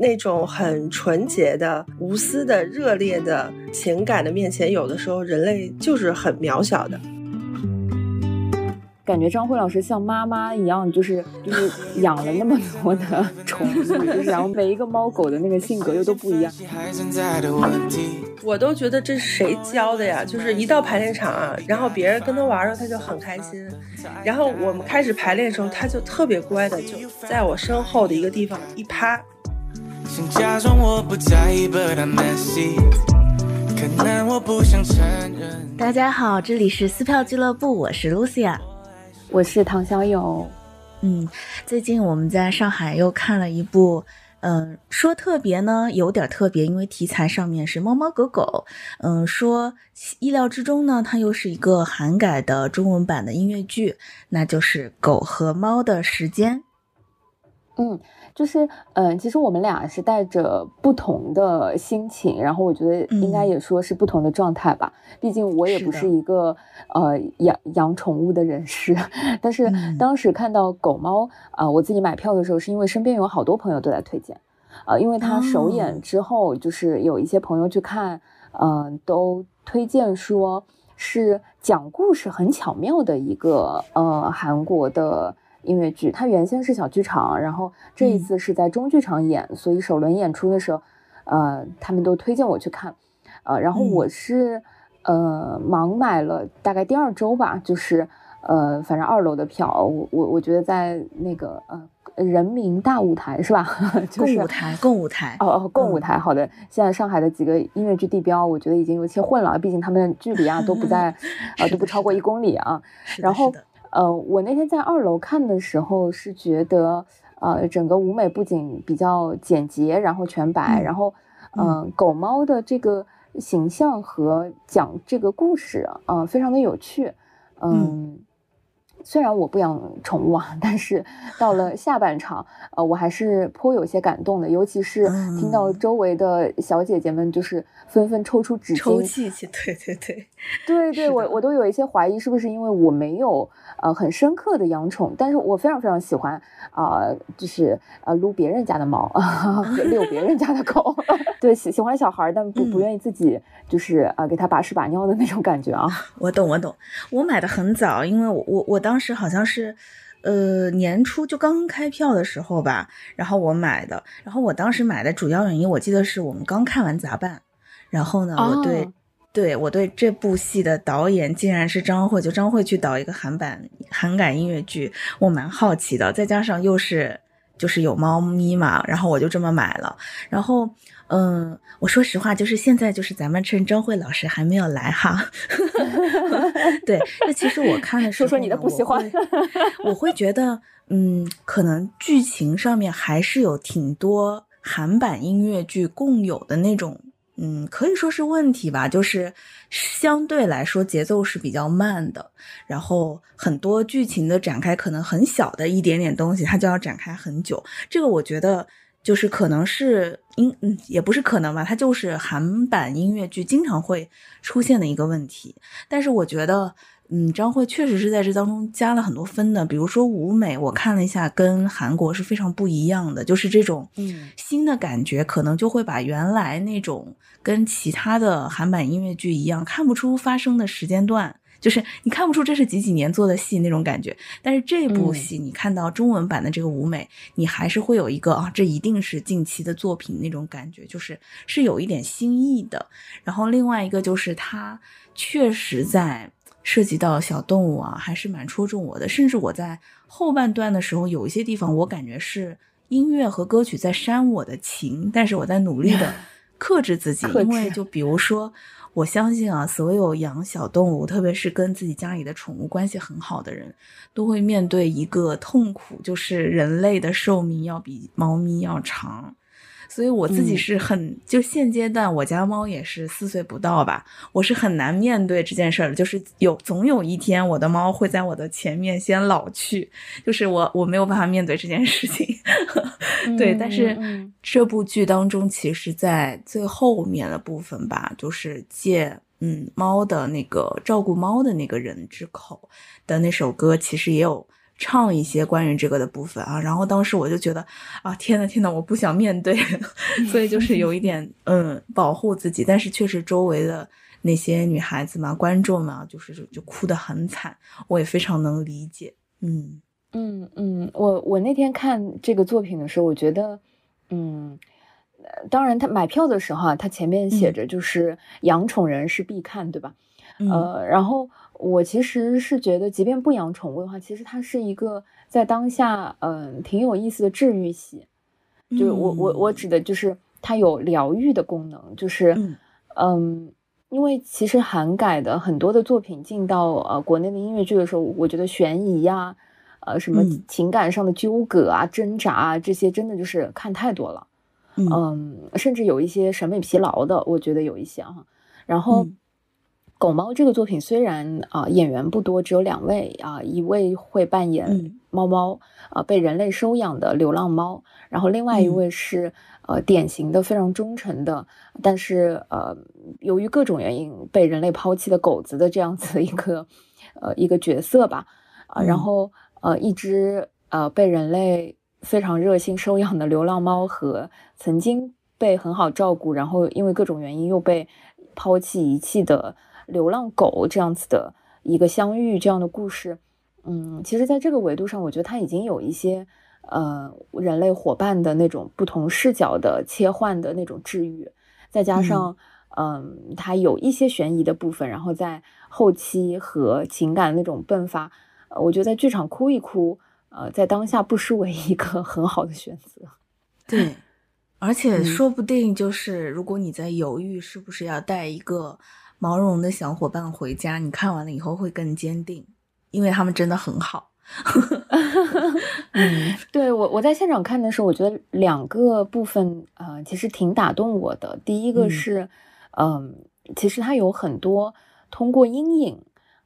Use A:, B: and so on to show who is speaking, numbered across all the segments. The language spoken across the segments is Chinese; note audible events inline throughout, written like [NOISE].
A: 那种很纯洁的、无私的、热烈的情感的面前，有的时候人类就是很渺小的。
B: 感觉张慧老师像妈妈一样，就是就是养了那么多的 [LAUGHS] 宠物，就是然后每一个猫狗的那个性格又都不一样。
A: 我都觉得这是谁教的呀？就是一到排练场啊，然后别人跟他玩的时候，他就很开心。然后我们开始排练的时候，他就特别乖的，就在我身后的一个地方一趴。
C: 大家好，这里是撕票俱乐部，我是 Lucia。
B: 我是唐小友，
C: 嗯，最近我们在上海又看了一部，嗯，说特别呢，有点特别，因为题材上面是猫猫狗狗，嗯，说意料之中呢，它又是一个韩改的中文版的音乐剧，那就是《狗和猫的时间》，
B: 嗯。就是，嗯，其实我们俩是带着不同的心情，然后我觉得应该也说是不同的状态吧。毕竟我也不是一个呃养养宠物的人士，但是当时看到狗猫啊，我自己买票的时候，是因为身边有好多朋友都在推荐，呃，因为他首演之后，就是有一些朋友去看，嗯，都推荐说是讲故事很巧妙的一个呃韩国的。音乐剧，它原先是小剧场，然后这一次是在中剧场演，所以首轮演出的时候，呃，他们都推荐我去看，呃，然后我是呃盲买了大概第二周吧，就是呃反正二楼的票，我我我觉得在那个呃人民大舞台是吧？[LAUGHS]
C: 共舞台，共舞台，
B: 哦哦，共舞台，好的。现在上海的几个音乐剧地标，我觉得已经有些混了，毕竟他们距离啊都不在，[LAUGHS] 呃都不超过一公里啊，然后。呃，我那天在二楼看的时候是觉得，呃，整个舞美不仅比较简洁，然后全白，然后，嗯，狗猫的这个形象和讲这个故事，啊，非常的有趣，嗯。虽然我不养宠物啊，但是到了下半场，呃，我还是颇有些感动的，尤其是听到周围的小姐姐们就是纷纷抽出纸巾
C: 抽泣去，对对对，
B: 对 [LAUGHS] 对，我我都有一些怀疑，是不是因为我没有呃很深刻的养宠，但是我非常非常喜欢啊，就是呃撸别人家的猫，[LAUGHS] 遛别人家的狗，[LAUGHS] 对，喜喜欢小孩，但不不愿意自己就是啊给他把屎把尿的那种感觉啊。
C: 我懂我懂，我买的很早，因为我我我当。时好像是，呃，年初就刚开票的时候吧，然后我买的。然后我当时买的主要原因，我记得是我们刚看完《杂办》，然后呢，我对，对我对这部戏的导演竟然是张慧，就张慧去导一个韩版韩感音乐剧，我蛮好奇的。再加上又是就是有猫咪嘛，然后我就这么买了。然后。嗯，我说实话，就是现在，就是咱们趁张慧老师还没有来哈，[LAUGHS] 对，那其实我看的时候，
B: 说说你的不喜欢，
C: 我会觉得，嗯，可能剧情上面还是有挺多韩版音乐剧共有的那种，嗯，可以说是问题吧，就是相对来说节奏是比较慢的，然后很多剧情的展开可能很小的一点点东西，它就要展开很久，这个我觉得。就是可能是音，嗯，也不是可能吧，它就是韩版音乐剧经常会出现的一个问题。但是我觉得，嗯，张慧确实是在这当中加了很多分的。比如说舞美，我看了一下，跟韩国是非常不一样的，就是这种新的感觉，可能就会把原来那种跟其他的韩版音乐剧一样，看不出发生的时间段。就是你看不出这是几几年做的戏那种感觉，但是这部戏你看到中文版的这个舞美，你还是会有一个啊，这一定是近期的作品那种感觉，就是是有一点新意的。然后另外一个就是它确实在涉及到小动物啊，还是蛮戳中我的。甚至我在后半段的时候，有一些地方我感觉是音乐和歌曲在煽我的情，但是我在努力的 [LAUGHS] 克制自己，因为就比如说。我相信啊，所有养小动物，特别是跟自己家里的宠物关系很好的人，都会面对一个痛苦，就是人类的寿命要比猫咪要长。所以我自己是很，就现阶段我家猫也是四岁不到吧，我是很难面对这件事儿，就是有总有一天我的猫会在我的前面先老去，就是我我没有办法面对这件事情。[LAUGHS] 对，但是这部剧当中，其实在最后面的部分吧，就是借嗯猫的那个照顾猫的那个人之口的那首歌，其实也有唱一些关于这个的部分啊。然后当时我就觉得啊，天呐天呐，我不想面对，[LAUGHS] 所以就是有一点嗯保护自己。但是确实周围的那些女孩子嘛，观众嘛，就是就哭得很惨，我也非常能理解。嗯
B: 嗯嗯，我我那天看这个作品的时候，我觉得嗯。当然，他买票的时候啊，他前面写着就是养宠人是必看，对吧？呃，然后我其实是觉得，即便不养宠物的话，其实它是一个在当下嗯挺有意思的治愈系。就是我我我指的就是它有疗愈的功能，就是嗯，因为其实韩改的很多的作品进到呃国内的音乐剧的时候，我觉得悬疑呀，呃什么情感上的纠葛啊、挣扎啊这些，真的就是看太多了。嗯，甚至有一些审美疲劳的，我觉得有一些哈。然后，《狗猫》这个作品虽然啊演员不多，只有两位啊，一位会扮演猫猫啊被人类收养的流浪猫，然后另外一位是呃典型的非常忠诚的，但是呃由于各种原因被人类抛弃的狗子的这样子一个呃一个角色吧。啊，然后呃一只呃被人类。非常热心收养的流浪猫和曾经被很好照顾，然后因为各种原因又被抛弃遗弃的流浪狗这样子的一个相遇这样的故事，嗯，其实在这个维度上，我觉得它已经有一些呃人类伙伴的那种不同视角的切换的那种治愈，再加上嗯，它有一些悬疑的部分，然后在后期和情感那种迸发，我觉得在剧场哭一哭。呃，在当下不失为一个很好的选择。
C: 对，而且说不定就是，如果你在犹豫是不是要带一个毛绒的小伙伴回家，你看完了以后会更坚定，因为他们真的很好。[LAUGHS]
B: 嗯，[LAUGHS] 对我我在现场看的时候，我觉得两个部分呃，其实挺打动我的。第一个是，嗯，其实它有很多通过阴影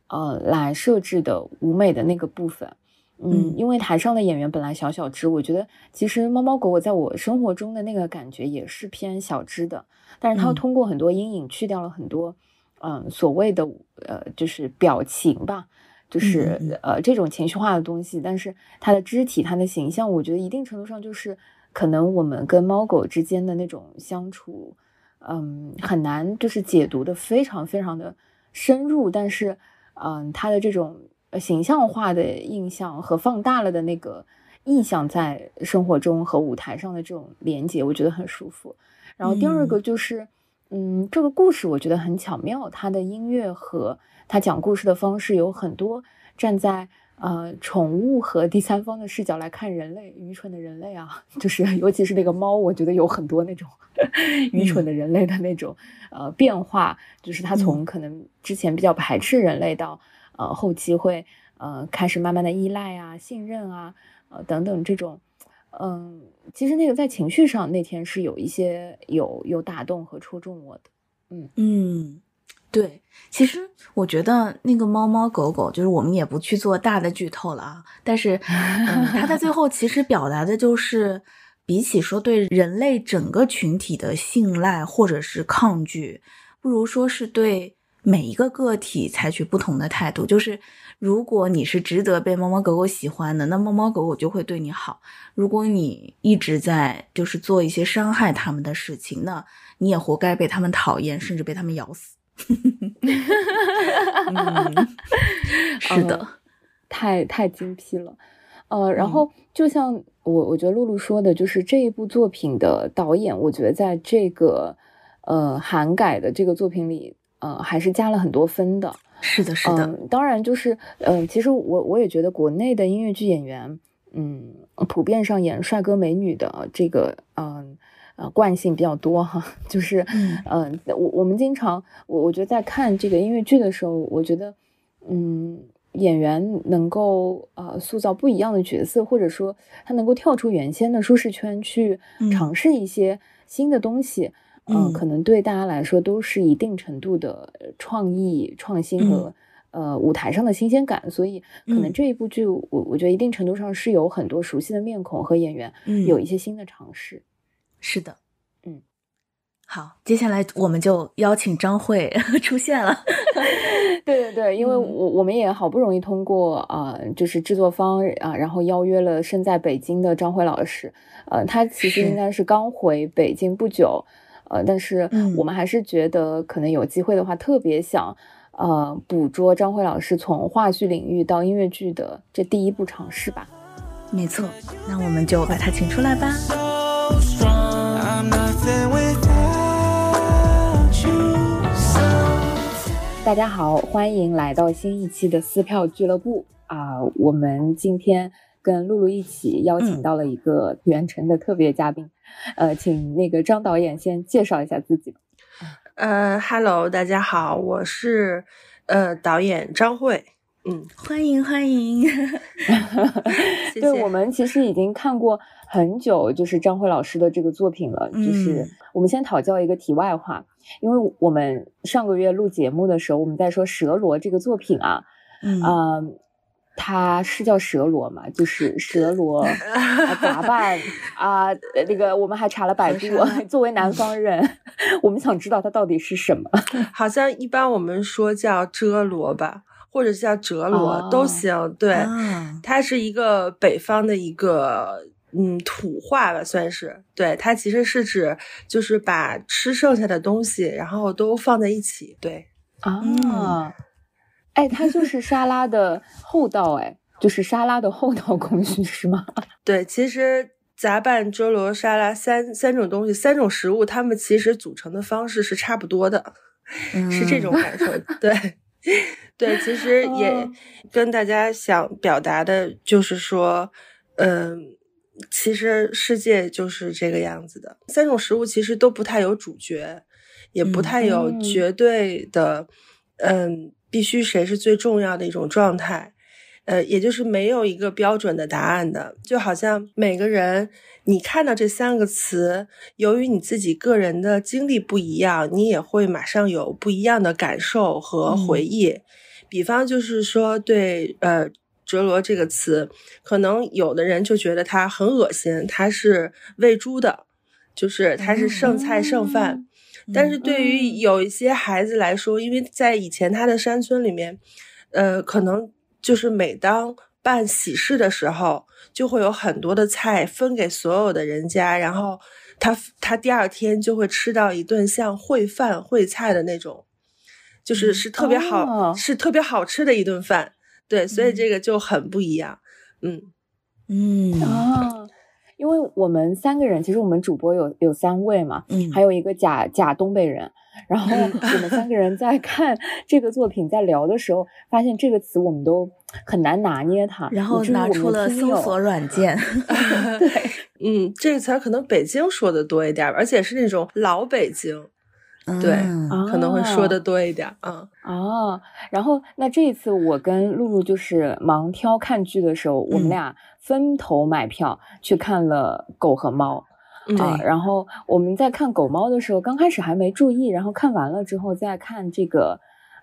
B: 呃来设置的舞美的那个部分。嗯，因为台上的演员本来小小只，我觉得其实猫猫狗狗在我生活中的那个感觉也是偏小只的，但是它通过很多阴影去掉了很多，嗯，所谓的呃就是表情吧，就是呃这种情绪化的东西，但是它的肢体、它的形象，我觉得一定程度上就是可能我们跟猫狗之间的那种相处，嗯，很难就是解读的非常非常的深入，但是嗯，它的这种。形象化的印象和放大了的那个印象，在生活中和舞台上的这种连接，我觉得很舒服。然后第二个就是，嗯，这个故事我觉得很巧妙，它的音乐和它讲故事的方式有很多站在呃宠物和第三方的视角来看人类愚蠢的人类啊，[LAUGHS] 就是 [LAUGHS] 尤其是那个猫，我觉得有很多那种 [LAUGHS] 愚蠢的人类的那种呃变化，就是它从可能之前比较排斥人类到。呃，后期会呃开始慢慢的依赖啊、信任啊，呃等等这种，嗯，其实那个在情绪上那天是有一些有有打动和戳中我的，
C: 嗯嗯，对，其实我觉得那个猫猫狗狗，就是我们也不去做大的剧透了啊，但是它在最后其实表达的就是，比起说对人类整个群体的信赖或者是抗拒，不如说是对。每一个个体采取不同的态度，就是如果你是值得被猫猫狗狗喜欢的，那猫猫狗狗就会对你好；如果你一直在就是做一些伤害他们的事情，那你也活该被他们讨厌，甚至被他们咬死。[LAUGHS] [LAUGHS] 是的，
B: 太太精辟了。呃，然后就像我我觉得露露说的，就是这一部作品的导演，我觉得在这个呃韩改的这个作品里。呃，还是加了很多分的。
C: 是的，是的。
B: 当然，就是，嗯，其实我我也觉得国内的音乐剧演员，嗯，普遍上演帅哥美女的这个，嗯，呃，惯性比较多哈。就是，嗯，我我们经常，我我觉得在看这个音乐剧的时候，我觉得，嗯，演员能够呃塑造不一样的角色，或者说他能够跳出原先的舒适圈去尝试一些新的东西。嗯，可能对大家来说都是一定程度的创意创新和呃舞台上的新鲜感，所以可能这一部剧我我觉得一定程度上是有很多熟悉的面孔和演员，有一些新的尝试。
C: 是的，嗯，好，接下来我们就邀请张慧 [LAUGHS] 出现了。[LAUGHS]
B: 对对对，因为我我们也好不容易通过啊，就是制作方啊，然后邀约了身在北京的张辉老师，呃，他其实应该是刚回北京不久，呃，但是我们还是觉得可能有机会的话，特别想呃捕捉张辉老师从话剧领域到音乐剧的这第一步尝试吧。
C: 没错，那我们就把他请出来吧。
B: 大家好，欢迎来到新一期的撕票俱乐部啊！我们今天跟露露一起邀请到了一个原成的特别嘉宾，呃，请那个张导演先介绍一下自己吧。
A: 呃，Hello，大家好，我是呃导演张慧。
C: 嗯，欢迎欢迎。[LAUGHS]
B: 对我们其实已经看过很久，就是张慧老师的这个作品了。就是我们先讨教一个题外话，因为我们上个月录节目的时候，我们在说《蛇罗》这个作品啊，嗯，它是叫蛇罗嘛，就是蛇罗 [LAUGHS] 打扮啊。那个我们还查了百度，[LAUGHS] 作为南方人，[LAUGHS] 我们想知道它到底是什么。
A: 好像一般我们说叫遮罗吧。或者叫哲罗都行，对，它是一个北方的一个嗯土话吧，算是，对，它其实是指就是把吃剩下的东西，然后都放在一起，对，
B: 啊，哎，它就是沙拉的后道，哎，就是沙拉的后道工序是吗？[LAUGHS]
A: 对，其实杂拌遮罗沙拉三三种东西，三种食物，它们其实组成的方式是差不多的，是这种感受，对。[LAUGHS] 对，其实也跟大家想表达的就是说，嗯，其实世界就是这个样子的。三种食物其实都不太有主角，也不太有绝对的，嗯，必须谁是最重要的一种状态。呃，也就是没有一个标准的答案的，就好像每个人，你看到这三个词，由于你自己个人的经历不一样，你也会马上有不一样的感受和回忆。比方就是说，对，呃，折罗这个词，可能有的人就觉得它很恶心，它是喂猪的，就是它是剩菜剩饭。但是对于有一些孩子来说，因为在以前他的山村里面，呃，可能。就是每当办喜事的时候，就会有很多的菜分给所有的人家，然后他他第二天就会吃到一顿像烩饭烩菜的那种，就是是特别好，是特别好吃的一顿饭。对，所以这个就很不一样。嗯
B: 嗯啊，因为我们三个人，其实我们主播有有三位嘛，嗯，还有一个假假东北人。然后我们三个人在 [LAUGHS] 看这个作品，在聊的时候，发现这个词我们都很难拿捏它。
C: 然后拿出了搜索软 [LAUGHS] 件。
B: 对，[LAUGHS]
A: 嗯，这个词儿可能北京说的多一点，而且是那种老北京，对，可能会说的多一点。嗯，
B: 哦，然后那这一次我跟露露就是盲挑看剧的时候，我们俩分头买票去看了《狗和猫》。啊，然后我们在看狗猫的时候，刚开始还没注意，然后看完了之后再看这个，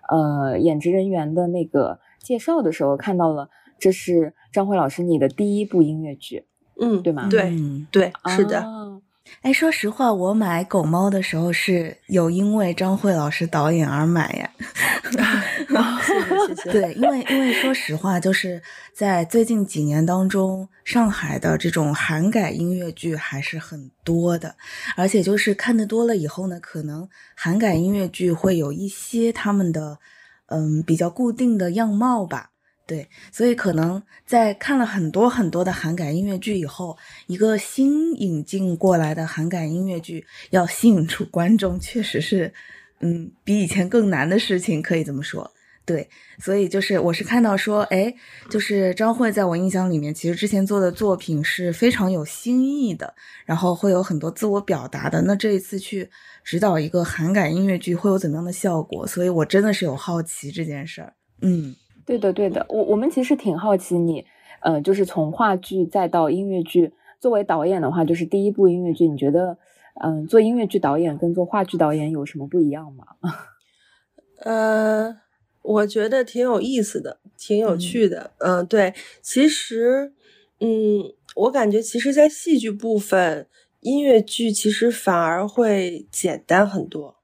B: 呃，演职人员的那个介绍的时候，看到了这是张辉老师你的第一部音乐剧，
A: 嗯，
B: 对吗？
A: 对，对，是的。
C: 哎，说实话，我买狗猫的时候是有因为张慧老师导演而买呀。[LAUGHS] 对，因为因为说实话，就是在最近几年当中，上海的这种韩改音乐剧还是很多的，而且就是看的多了以后呢，可能韩改音乐剧会有一些他们的嗯比较固定的样貌吧。对，所以可能在看了很多很多的韩改音乐剧以后，一个新引进过来的韩改音乐剧要吸引出观众，确实是，嗯，比以前更难的事情，可以这么说。对，所以就是我是看到说，哎，就是张慧在我印象里面，其实之前做的作品是非常有新意的，然后会有很多自我表达的。那这一次去指导一个韩改音乐剧会有怎么样的效果？所以我真的是有好奇这件事儿。嗯。
B: 对的，对的，我我们其实挺好奇你，呃，就是从话剧再到音乐剧，作为导演的话，就是第一部音乐剧，你觉得，嗯，做音乐剧导演跟做话剧导演有什么不一样吗？[LAUGHS]
A: 呃，我觉得挺有意思的，挺有趣的。嗯，对，其实，嗯，我感觉其实，在戏剧部分，音乐剧其实反而会简单很多。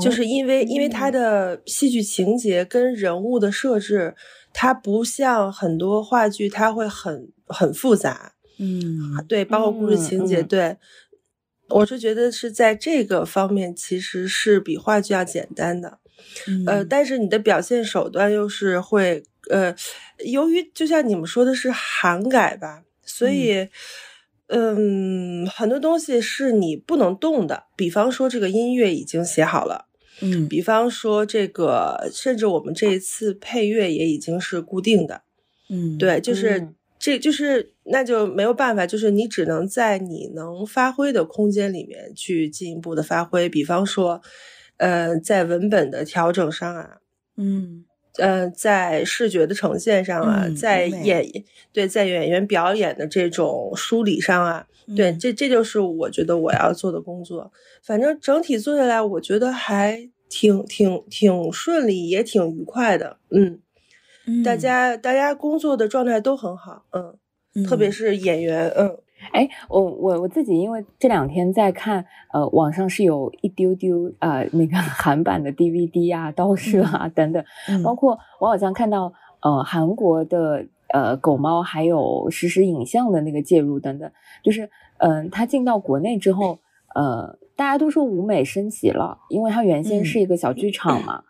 A: 就是因为因为它的戏剧情节跟人物的设置，它不像很多话剧，它会很很复杂。
C: 嗯，
A: 对，包括故事情节，对，我是觉得是在这个方面其实是比话剧要简单的。呃，但是你的表现手段又是会呃，由于就像你们说的是韩改吧，所以。嗯，很多东西是你不能动的，比方说这个音乐已经写好了，
C: 嗯，
A: 比方说这个，甚至我们这一次配乐也已经是固定的，
C: 嗯，
A: 对，就是这就是那就没有办法，就是你只能在你能发挥的空间里面去进一步的发挥，比方说，呃，在文本的调整上啊，
C: 嗯。
A: 呃，在视觉的呈现上啊，在演对在演员表演的这种梳理上啊，对，这这就是我觉得我要做的工作。反正整体做下来，我觉得还挺挺挺顺利，也挺愉快的。嗯，大家大家工作的状态都很好，嗯，特别是演员，嗯。
B: 哎，我我我自己因为这两天在看，呃，网上是有一丢丢呃那个 [LAUGHS] 韩版的 DVD 啊、刀社啊等等，包括我好像看到呃韩国的呃狗猫还有实时影像的那个介入等等，就是嗯，它进到国内之后，呃，大家都说舞美升级了，因为它原先是一个小剧场嘛，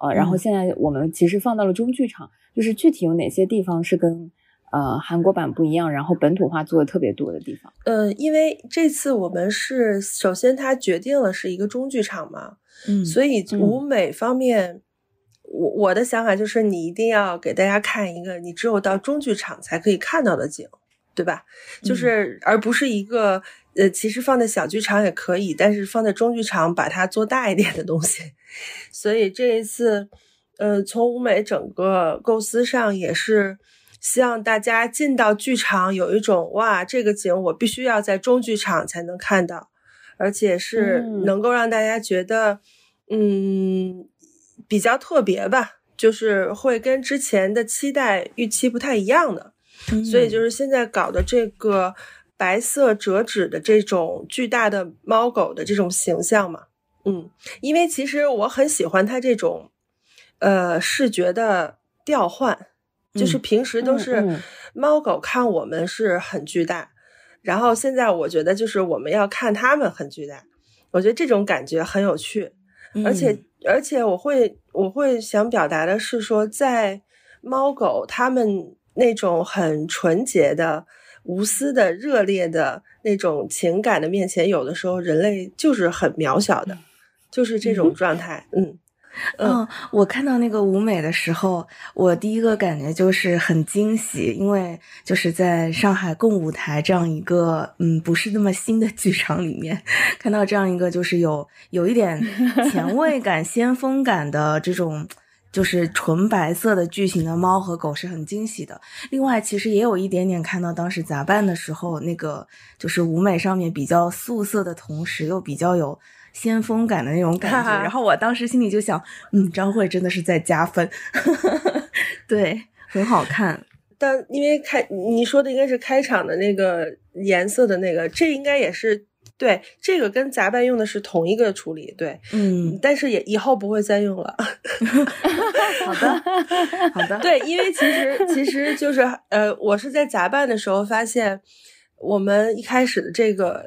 B: 呃，然后现在我们其实放到了中剧场，就是具体有哪些地方是跟。呃，韩国版不一样，然后本土化做的特别多的地方。
A: 呃，因为这次我们是首先它决定了是一个中剧场嘛，
C: 嗯，
A: 所以舞美方面，我我的想法就是你一定要给大家看一个你只有到中剧场才可以看到的景，对吧？就是而不是一个呃，其实放在小剧场也可以，但是放在中剧场把它做大一点的东西。所以这一次，呃，从舞美整个构思上也是。希望大家进到剧场有一种哇，这个景我必须要在中剧场才能看到，而且是能够让大家觉得，嗯，比较特别吧，就是会跟之前的期待预期不太一样的。所以就是现在搞的这个白色折纸的这种巨大的猫狗的这种形象嘛，嗯，因为其实我很喜欢它这种，呃，视觉的调换。就是平时都是猫狗看我们是很巨大，然后现在我觉得就是我们要看它们很巨大，我觉得这种感觉很有趣，而且而且我会我会想表达的是说，在猫狗它们那种很纯洁的、无私的、热烈的那种情感的面前，有的时候人类就是很渺小的，就是这种状态，嗯。
C: 嗯，嗯我看到那个舞美的时候，我第一个感觉就是很惊喜，因为就是在上海共舞台这样一个嗯不是那么新的剧场里面，看到这样一个就是有有一点前卫感、先锋感的这种就是纯白色的巨型的猫和狗是很惊喜的。另外，其实也有一点点看到当时杂办的时候，那个就是舞美上面比较素色的同时，又比较有。先锋感的那种感觉，然后我当时心里就想，嗯，张慧真的是在加分，[LAUGHS] 对，很好看。
A: 但因为开你说的应该是开场的那个颜色的那个，这应该也是对，这个跟杂办用的是同一个处理，对，
C: 嗯，
A: 但是也以后不会再用了。[LAUGHS]
C: 好的，好的，[LAUGHS]
A: 对，因为其实其实就是呃，我是在杂办的时候发现，我们一开始的这个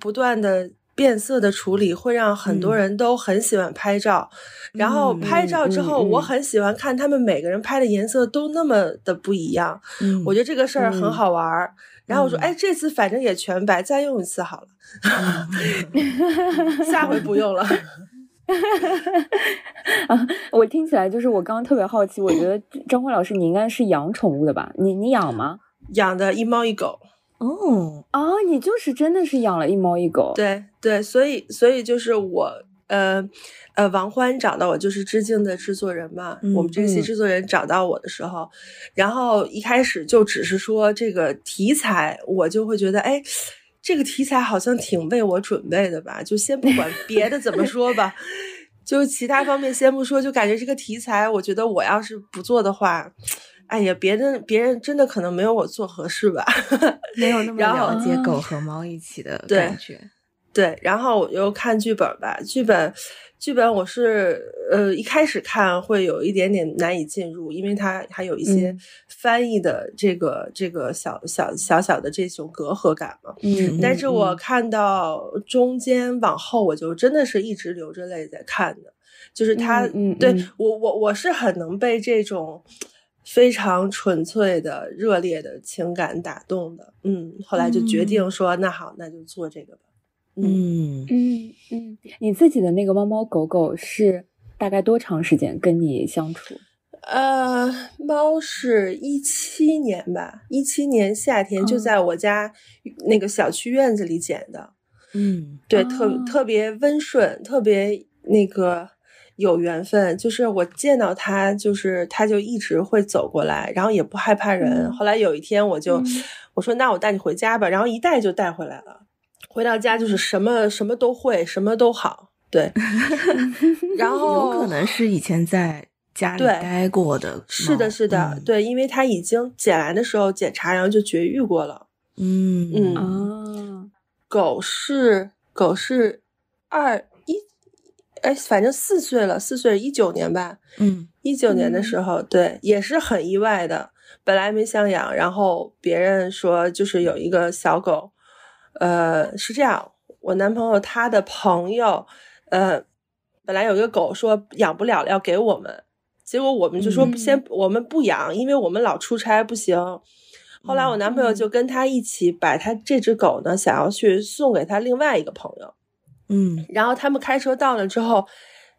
A: 不断的。变色的处理会让很多人都很喜欢拍照，然后拍照之后，我很喜欢看他们每个人拍的颜色都那么的不一样。
C: 嗯，
A: 我觉得这个事儿很好玩儿。然后我说，哎，这次反正也全白，再用一次好了，下回不用了。[LAUGHS]
B: 啊，我听起来就是我刚刚特别好奇，我觉得张辉老师你应该是养宠物的吧？你你养吗？
A: 养的一猫一狗。
C: 哦
B: 哦，你就是真的是养了一猫一狗，
A: 对对，所以所以就是我，呃呃，王欢找到我，就是致敬的制作人嘛。我们这个戏制作人找到我的时候，然后一开始就只是说这个题材，我就会觉得，哎，这个题材好像挺为我准备的吧？就先不管别的怎么说吧，[LAUGHS] 就其他方面先不说，就感觉这个题材，我觉得我要是不做的话。哎呀，别人别人真的可能没有我做合适吧，[LAUGHS]
C: 没有那么了解狗和猫一起的感觉。
A: 对，然后我又看剧本吧，剧本。剧本我是呃一开始看会有一点点难以进入，因为它还有一些翻译的这个这个小小小小的这种隔阂感嘛。
B: 嗯，
A: 但是我看到中间往后，我就真的是一直流着泪在看的，就是他对我我我是很能被这种非常纯粹的热烈的情感打动的。嗯，后来就决定说，那好，那就做这个吧。
C: 嗯
B: 嗯嗯，你自己的那个猫猫狗狗是大概多长时间跟你相处？
A: 呃，猫是一七年吧，一七年夏天就在我家那个小区院子里捡的。
C: 嗯，
A: 对，特特别温顺，特别那个有缘分。就是我见到它，就是它就一直会走过来，然后也不害怕人。后来有一天，我就我说那我带你回家吧，然后一带就带回来了。回到家就是什么什么都会，什么都好，对。[LAUGHS] 然后
C: 有可能是以前在家里待过的，
A: 是的，是的，对，因为他已经捡来的时候检查，然后就绝育过了。
C: 嗯
A: 嗯
B: 啊，
A: 狗是狗是二一，哎，反正四岁了，四岁一九年吧。
C: 嗯，
A: 一九年的时候，对，也是很意外的，本来没想养，然后别人说就是有一个小狗。呃，是这样，我男朋友他的朋友，呃，本来有一个狗说养不了了，要给我们，结果我们就说先我们不养，因为我们老出差不行。后来我男朋友就跟他一起把他这只狗呢，想要去送给他另外一个朋友，
C: 嗯，
A: 然后他们开车到了之后，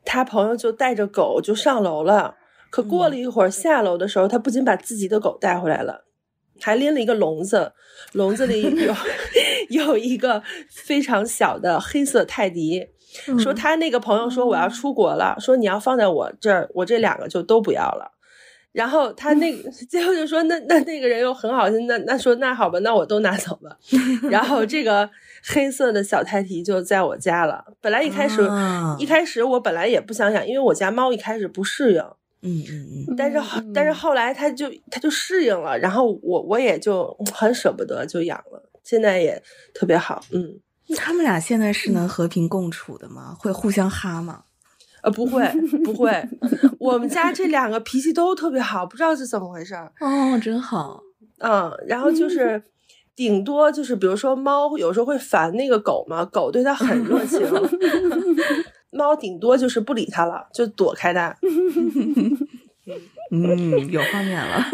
A: 他朋友就带着狗就上楼了，可过了一会儿下楼的时候，他不仅把自己的狗带回来了。还拎了一个笼子，笼子里有 [LAUGHS] 有一个非常小的黑色泰迪，说他那个朋友说我要出国了，说你要放在我这儿，我这两个就都不要了。然后他那个 [LAUGHS] 最后就说那那那个人又很好心，那那说那好吧，那我都拿走吧。然后这个黑色的小泰迪就在我家了。本来一开始一开始我本来也不想养，因为我家猫一开始不适应。
C: 嗯嗯嗯，
A: 但是但是后来它就它就适应了，然后我我也就很舍不得就养了，现在也特别好。嗯，
C: 他们俩现在是能和平共处的吗？会互相哈吗？
A: 呃，不会不会，我们家这两个脾气都特别好，不知道是怎么回事儿。
C: 哦，真好。
A: 嗯，然后就是 [LAUGHS] 顶多就是比如说猫有时候会烦那个狗嘛，狗对它很热情。[LAUGHS] 猫顶多就是不理它了，就躲开它。[LAUGHS]
C: 嗯，有画面了。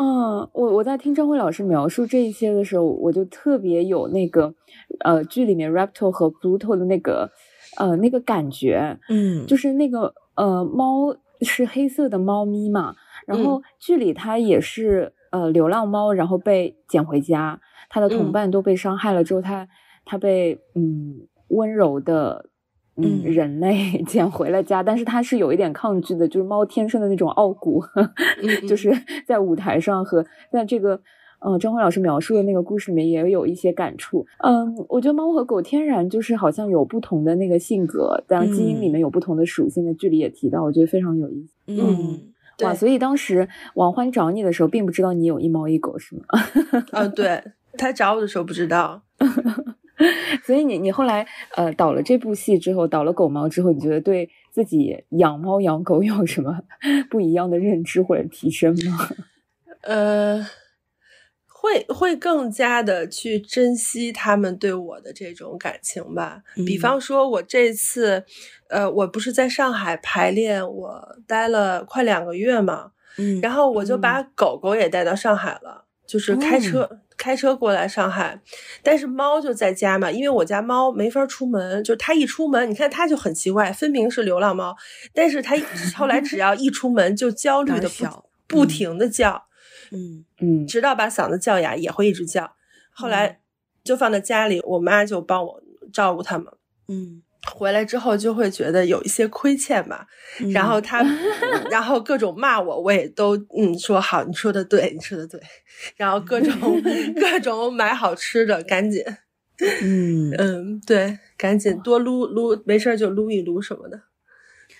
B: 嗯，我我在听张辉老师描述这一些的时候，我就特别有那个呃剧里面 Raptor 和 Pluto 的那个呃那个感觉。
C: 嗯，
B: 就是那个呃猫是黑色的猫咪嘛，然后剧里它也是呃流浪猫，然后被捡回家，它的同伴都被伤害了之后，它它被嗯温柔的。嗯，人类 [LAUGHS] 捡回了家，但是它是有一点抗拒的，就是猫天生的那种傲骨，[LAUGHS] 就是在舞台上和在这个呃张辉老师描述的那个故事里面也有一些感触。嗯，我觉得猫和狗天然就是好像有不同的那个性格，当然基因里面有不同的属性的剧里也提到，我觉得非常有意
C: 思。嗯，
B: 哇，所以当时王欢找你的时候，并不知道你有一猫一狗是吗？
A: 嗯，[LAUGHS] 对他找我的时候不知道。[LAUGHS]
B: 所以你你后来呃导了这部戏之后，导了狗猫之后，你觉得对自己养猫养狗有什么 [LAUGHS] 不一样的认知或者提升吗？
A: 呃，会会更加的去珍惜他们对我的这种感情吧。比方说，我这次呃，我不是在上海排练，我待了快两个月嘛，
C: 嗯，
A: 然后我就把狗狗也带到上海了，就是开车。开车过来上海，但是猫就在家嘛，因为我家猫没法出门，就它一出门，你看它就很奇怪，分明是流浪猫，但是它后来只 [LAUGHS] 要一出门就焦虑的不不停的叫，
C: 嗯。
B: 嗯，
A: 直到把嗓子叫哑也会一直叫，后来就放在家里，我妈就帮我照顾他们，
C: 嗯。
A: 回来之后就会觉得有一些亏欠吧，然后他，[LAUGHS] 然后各种骂我，我也都嗯说好，你说的对，你说的对，然后各种 [LAUGHS] 各种买好吃的，赶紧，
C: 嗯。
A: 嗯，对，赶紧多撸撸，没事就撸一撸什么的。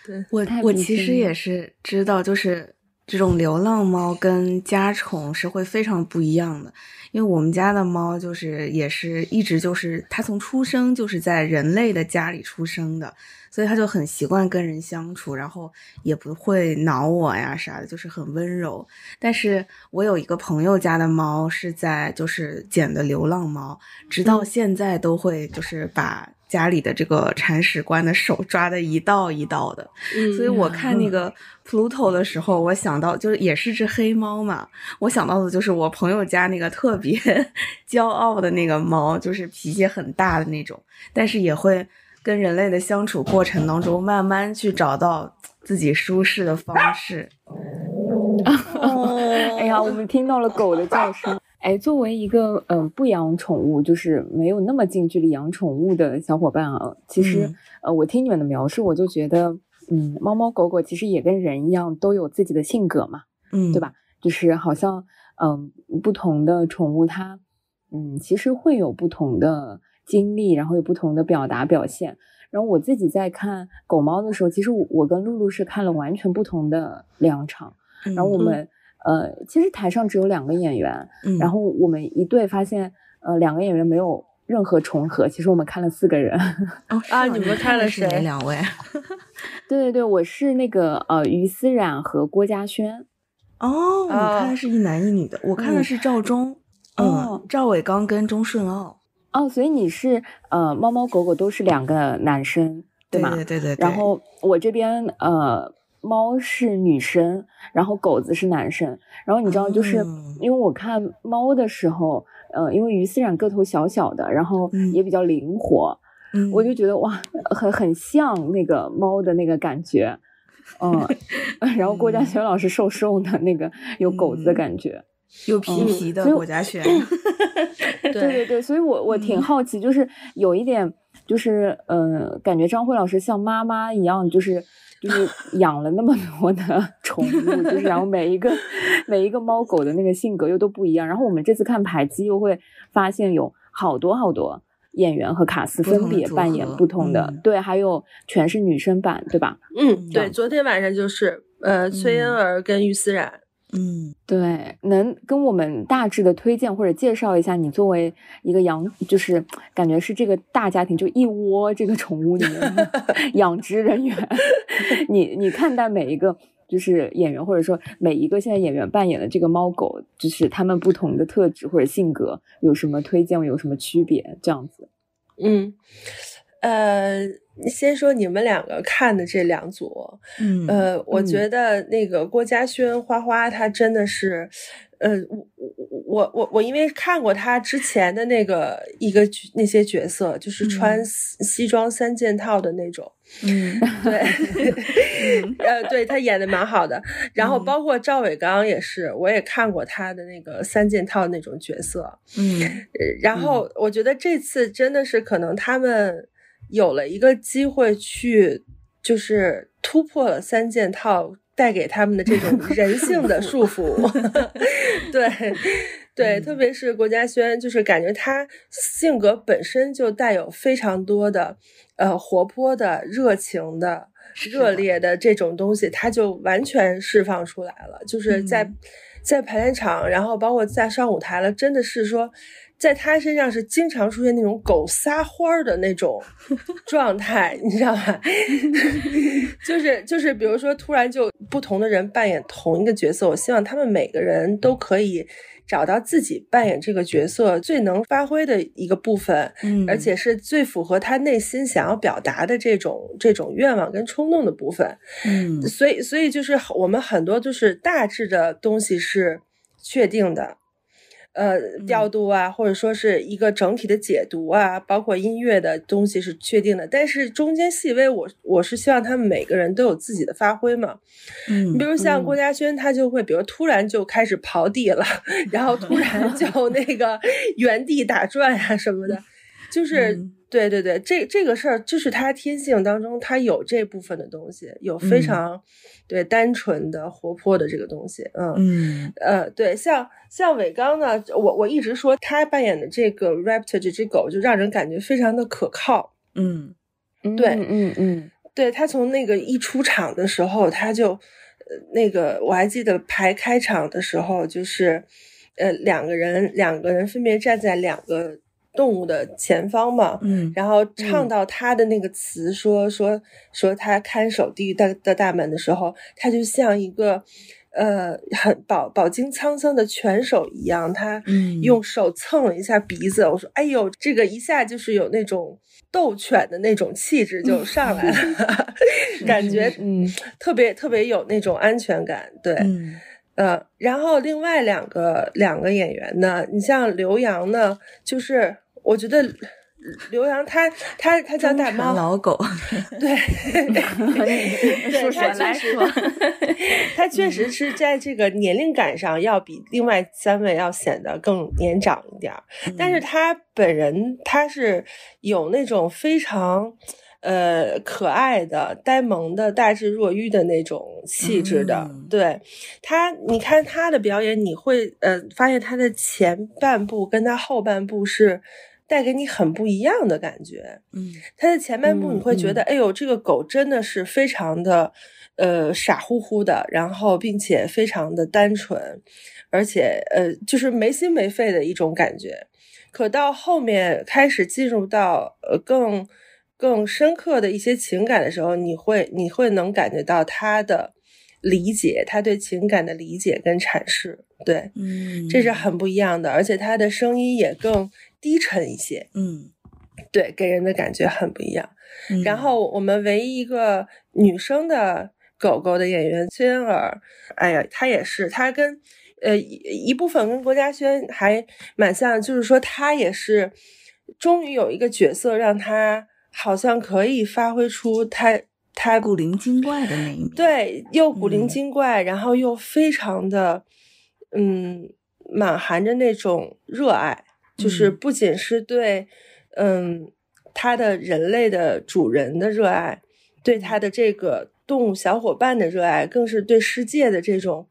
A: 对。
C: 我我其实也是知道，就是这种流浪猫跟家宠是会非常不一样的，因为我们家的猫就是也是一直就是它从出生就是在人类的家里出生的，所以他就很习惯跟人相处，然后也不会挠我呀啥的，就是很温柔。但是我有一个朋友家的猫是在就是捡的流浪猫，直到现在都会就是把。家里的这个铲屎官的手抓的一道一道的，所以我看那个 Pluto 的时候，我想到就是也是只黑猫嘛，我想到的就是我朋友家那个特别 [LAUGHS] 骄傲的那个猫，就是脾气很大的那种，但是也会跟人类的相处过程当中慢慢去找到自己舒适的方式。[LAUGHS]
B: 哎呀，我们听到了狗的叫声。[LAUGHS] 哎，作为一个嗯不养宠物，就是没有那么近距离养宠物的小伙伴啊，其实呃，我听你们的描述，我就觉得，嗯，猫猫狗狗其实也跟人一样，都有自己的性格嘛，
C: 嗯，
B: 对吧？就是好像嗯，不同的宠物它，嗯，其实会有不同的经历，然后有不同的表达表现。然后我自己在看狗猫的时候，其实我跟露露是看了完全不同的两场，然后我们。呃，其实台上只有两个演员，然后我们一对发现，呃，两个演员没有任何重合。其实我们看了四个人。[LAUGHS]
A: 啊，你们看了谁？
C: 两位？[LAUGHS]
B: 对对对，我是那个呃于思冉和郭嘉轩。
C: 哦，你看的是一男一女的，我看的是赵忠，嗯，赵伟刚跟钟顺奥。
B: 哦，所以你是呃猫猫狗狗都是两个男生，
C: 对
B: 吗？
C: 对对对。
B: 然后我这边呃。猫是女生，然后狗子是男生。然后你知道，就是因为我看猫的时候，呃，因为于思冉个头小小的，然后也比较灵活，我就觉得哇，很很像那个猫的那个感觉，嗯。[LAUGHS] 然后郭嘉轩老师瘦瘦的，那个有狗子的感觉，
C: 有皮皮的我家轩。[CLEARS THROAT]
B: 对对对，所以我我挺好奇，就是有一点，就是呃，感觉张慧老师像妈妈一样，就是。就是 [LAUGHS] 养了那么多的 [LAUGHS] 宠物，就是然后每一个每一个猫狗的那个性格又都不一样。然后我们这次看排期又会发现有好多好多演员和卡斯分别扮演不同的，对，还有全是女生版，对吧？
A: 嗯，对，昨天晚上就是呃崔恩儿跟于思冉。
C: 嗯，
B: 对，能跟我们大致的推荐或者介绍一下，你作为一个养，就是感觉是这个大家庭就一窝这个宠物里面的 [LAUGHS] 养殖人员，你你看待每一个就是演员，或者说每一个现在演员扮演的这个猫狗，就是他们不同的特质或者性格有什么推荐，有什么区别？这样子，
A: 嗯，呃。先说你们两个看的这两组，
C: 嗯，
A: 呃，我觉得那个郭嘉轩花花他真的是，呃，我我我我我因为看过他之前的那个一个那些角色，就是穿西装三件套的那种，
C: 嗯，
A: 对，[LAUGHS] [LAUGHS] 呃，对他演的蛮好的，然后包括赵伟刚也是，我也看过他的那个三件套那种角色，
C: 嗯，
A: 然后我觉得这次真的是可能他们。有了一个机会去，就是突破了三件套带给他们的这种 [LAUGHS] 人性的束缚。[LAUGHS] 对，对，特别是郭嘉轩，就是感觉他性格本身就带有非常多的，呃，活泼的、热情的、热烈的这种东西，他就完全释放出来了。就是在在排练场，然后包括在上舞台了，真的是说。在他身上是经常出现那种狗撒欢儿的那种 [LAUGHS] 状态，你知道吧？[LAUGHS] 就是就是，比如说突然就不同的人扮演同一个角色，我希望他们每个人都可以找到自己扮演这个角色最能发挥的一个部分，
C: 嗯，
A: 而且是最符合他内心想要表达的这种这种愿望跟冲动的部分，
C: 嗯，
A: 所以所以就是我们很多就是大致的东西是确定的。呃，调度啊，或者说是一个整体的解读啊，包括音乐的东西是确定的，但是中间细微，我我是希望他们每个人都有自己的发挥嘛。
C: 嗯，
A: 你比如像郭嘉轩，他就会，比如突然就开始刨地了，然后突然就 [LAUGHS] 那个 [LAUGHS] 原地打转呀什么的，就是。对对对，这这个事儿就是他天性当中，他有这部分的东西，有非常对单纯的、活泼的这个东西。嗯
C: 嗯
A: 呃，对，像像伟刚呢，我我一直说他扮演的这个 Raptor 这只狗，就让人感觉非常的可靠。
C: 嗯，
A: 对，
B: 嗯嗯，
A: 对他从那个一出场的时候，他就呃那个我还记得排开场的时候，就是呃两个人两个人分别站在两个动物的前方嘛，
C: 嗯，
A: 然后唱到他的那个词说说说他看守地狱的的大门的时候，他就像一个。呃，很饱饱经沧桑的拳手一样，他用手蹭了一下鼻子。我说：“哎呦，这个一下就是有那种斗犬的那种气质就上来了，[LAUGHS] [LAUGHS] 感觉嗯特别特别有那种安全感。”对，呃，然后另外两个两个演员呢，你像刘洋呢，就是我觉得。刘洋他他他叫大猫
C: 老狗，
A: 对，[LAUGHS] 对，他确实，他确实是在这个年龄感上要比另外三位要显得更年长一点儿，但是他本人他是有那种非常呃可爱的呆萌的大智若愚的那种气质的，对他，你看他的表演，你会呃发现他的前半部跟他后半部是。带给你很不一样的感觉，
C: 嗯，
A: 它的前半部你会觉得，哎呦，这个狗真的是非常的，呃，傻乎乎的，然后并且非常的单纯，而且呃，就是没心没肺的一种感觉。可到后面开始进入到呃更更深刻的一些情感的时候，你会你会能感觉到他的理解，他对情感的理解跟阐释，对，
C: 嗯，
A: 这是很不一样的，而且他的声音也更。低沉一些，
C: 嗯，
A: 对，给人的感觉很不一样。然后我们唯一一个女生的狗狗的演员崔恩尔，哎呀，她也是，她跟呃一部分跟郭嘉轩还蛮像，就是说她也是终于有一个角色让她好像可以发挥出他他
C: 古灵精怪的那一面，
A: 对，又古灵精怪，然后又非常的嗯满含着那种热爱。就是不仅是对，嗯，他的人类的主人的热爱，对他的这个动物小伙伴的热爱，更是对世界的这种，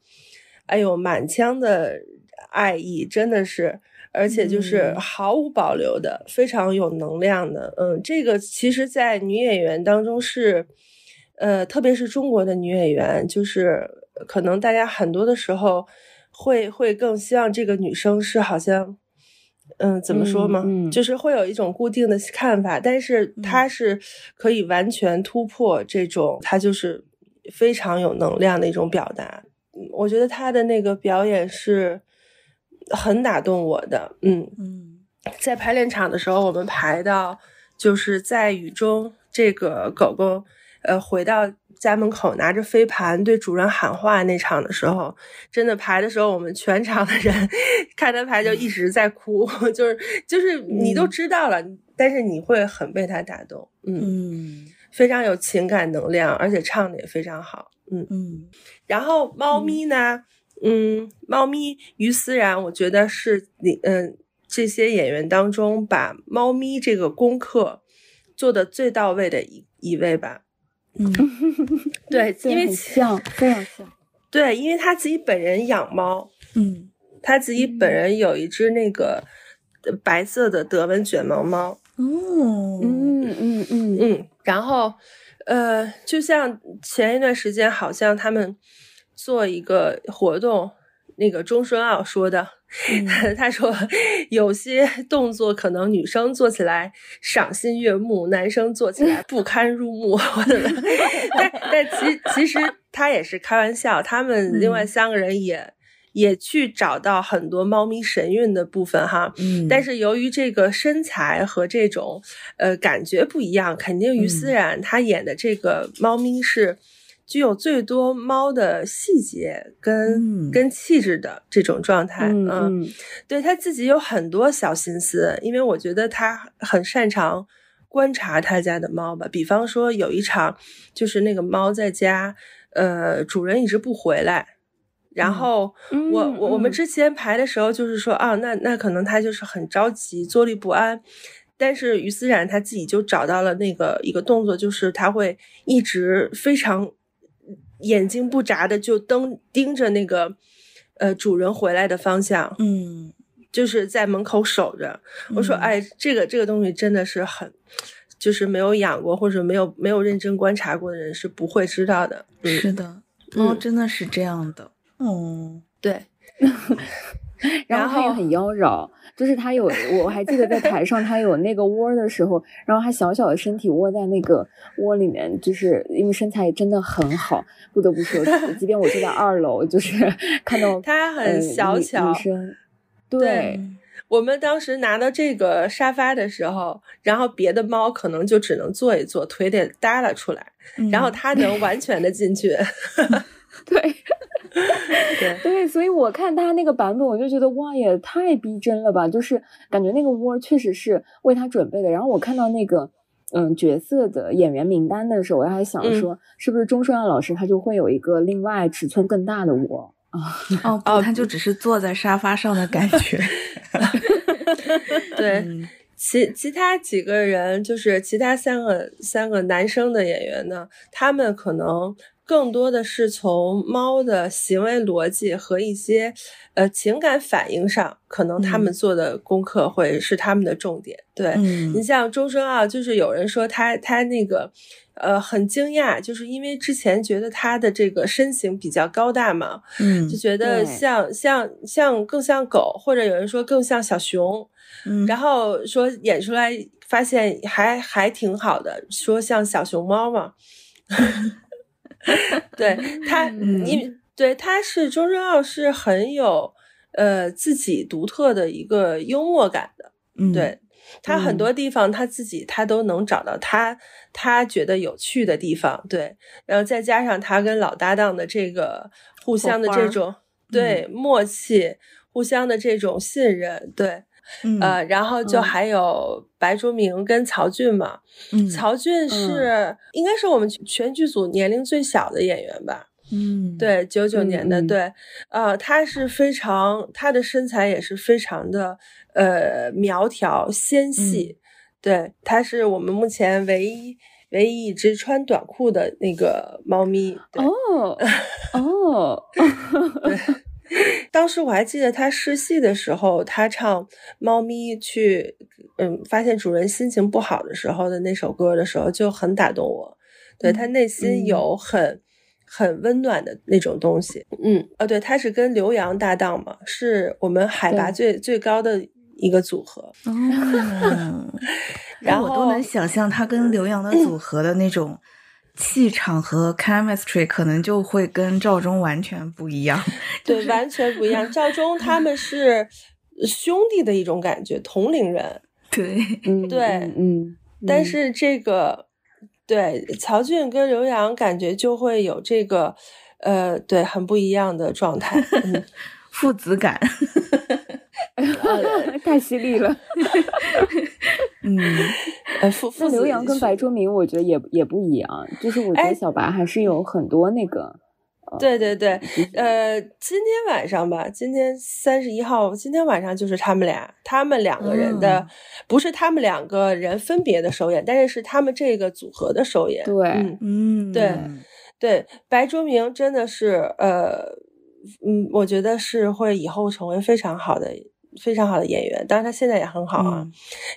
A: 哎呦，满腔的爱意，真的是，而且就是毫无保留的，非常有能量的。嗯，这个其实，在女演员当中是，呃，特别是中国的女演员，就是可能大家很多的时候会会更希望这个女生是好像。嗯，怎么说嘛？就是会有一种固定的看法，但是她是可以完全突破这种，她就是非常有能量的一种表达。我觉得她的那个表演是很打动我的。嗯
C: 嗯，
A: 在排练场的时候，我们排到就是在雨中，这个狗狗呃回到。家门口拿着飞盘对主人喊话那场的时候，真的排的时候，我们全场的人看他排就一直在哭，[LAUGHS] 就是就是你都知道了，但是你会很被他打动，嗯，非常有情感能量，而且唱的也非常好，嗯
C: 嗯。
A: 然后猫咪呢，嗯，猫咪于思然，我觉得是你嗯这些演员当中把猫咪这个功课做的最到位的一一位吧。
C: 嗯，
A: 对，因为
B: 像非常像，
A: 对，因为他自己本人养猫，
C: 嗯，
A: 他自己本人有一只那个白色的德文卷毛猫，
C: 哦，
B: 嗯嗯嗯。
A: 嗯，然后呃，就像前一段时间，好像他们做一个活动，那个钟顺奥说的。[LAUGHS] 他说，有些动作可能女生做起来赏心悦目，男生做起来不堪入目。[LAUGHS] [LAUGHS] 但但其其实他也是开玩笑。他们另外三个人也也去找到很多猫咪神韵的部分哈。
C: 嗯，
A: 但是由于这个身材和这种呃感觉不一样，肯定于思然他演的这个猫咪是。具有最多猫的细节跟跟气质的这种状态，
B: 嗯，
A: 对他自己有很多小心思，因为我觉得他很擅长观察他家的猫吧。比方说有一场，就是那个猫在家，呃，主人一直不回来，然后我我我们之前排的时候就是说啊，那那可能他就是很着急，坐立不安。但是于思然他自己就找到了那个一个动作，就是他会一直非常。眼睛不眨的就瞪盯着那个，呃，主人回来的方向，
C: 嗯，
A: 就是在门口守着。我说，哎，这个这个东西真的是很，就是没有养过或者没有没有认真观察过的人是不会知道的。
C: 是的，猫真的是这样的。嗯，
A: 对。[LAUGHS]
B: 然后他也很妖娆，就是他有，我还记得在台上他有那个窝的时候，然后他小小的身体窝在那个窝里面，就是因为身材真的很好，不得不说，即便我坐在二楼，就是 [LAUGHS] 看到 [LAUGHS]
A: 他很小巧，
B: 女生，对。
A: 我们当时拿到这个沙发的时候，然后别的猫可能就只能坐一坐，腿得耷拉出来，然后它能完全的进去。[LAUGHS]
B: 对，[LAUGHS] 对对，所以我看他那个版本，我就觉得哇，也太逼真了吧！就是感觉那个窝确实是为他准备的。然后我看到那个嗯角色的演员名单的时候，我还想说，是不是钟书耀老师他就会有一个另外尺寸更大的窝？[LAUGHS]
C: 哦哦，他就只是坐在沙发上的感觉。[LAUGHS]
A: 对，其其他几个人，就是其他三个三个男生的演员呢，他们可能更多的是从猫的行为逻辑和一些呃情感反应上，可能他们做的功课会是他们的重点。对你像周深啊，就是有人说他他那个。呃，很惊讶，就是因为之前觉得他的这个身形比较高大嘛，
C: 嗯，
A: 就觉得像像像更像狗，或者有人说更像小熊，
C: 嗯，
A: 然后说演出来发现还还挺好的，说像小熊猫嘛，[LAUGHS] 对他，[LAUGHS] 因对他是钟声奥是很有呃自己独特的一个幽默感的，
C: 嗯，
A: 对。他很多地方他自己他都能找到他他觉得有趣的地方，对，然后再加上他跟老搭档的这个互相的这种对默契，互相的这种信任，对，呃，然后就还有白卓明跟曹骏嘛，曹骏是应该是我们全剧组年龄最小的演员吧。
C: 嗯，
A: 对，九九年的，对，呃，他是非常，他的身材也是非常的，呃，苗条纤细，对，它是我们目前唯一唯一一只穿短裤的那个猫咪。
B: 哦 [LAUGHS] 哦，
A: 对，当时我还记得他试戏的时候，他唱《猫咪》去，嗯，发现主人心情不好的时候的那首歌的时候，就很打动我，对他内心有很。很温暖的那种东西，嗯，哦，对，他是跟刘洋搭档嘛，是我们海拔最最高的一个组合，
C: 哦，[LAUGHS] 然后我都能想象他跟刘洋的组合的那种气场和 chemistry，可能就会跟赵忠完全不一样，[LAUGHS]
A: 对，完全不一样。赵忠 [LAUGHS] 他们是兄弟的一种感觉，同龄人，
C: 对，
A: 对，
B: 嗯，
A: 但是这个。对，曹骏跟刘洋感觉就会有这个，呃，对，很不一样的状态，
C: 父子感，[LAUGHS]
B: 太犀利了。[LAUGHS]
C: 嗯，
A: 呃，父
B: 那刘洋跟白卓明，我觉得也也不一样，就是我觉得小白还是有很多那个。
A: 对对对，呃，今天晚上吧，今天三十一号，今天晚上就是他们俩，他们两个人的，不是他们两个人分别的首演，但是是他们这个组合的首演。
B: 对，
C: 嗯，
A: 对，对，白卓明真的是，呃，嗯，我觉得是会以后成为非常好的、非常好的演员，当然他现在也很好啊，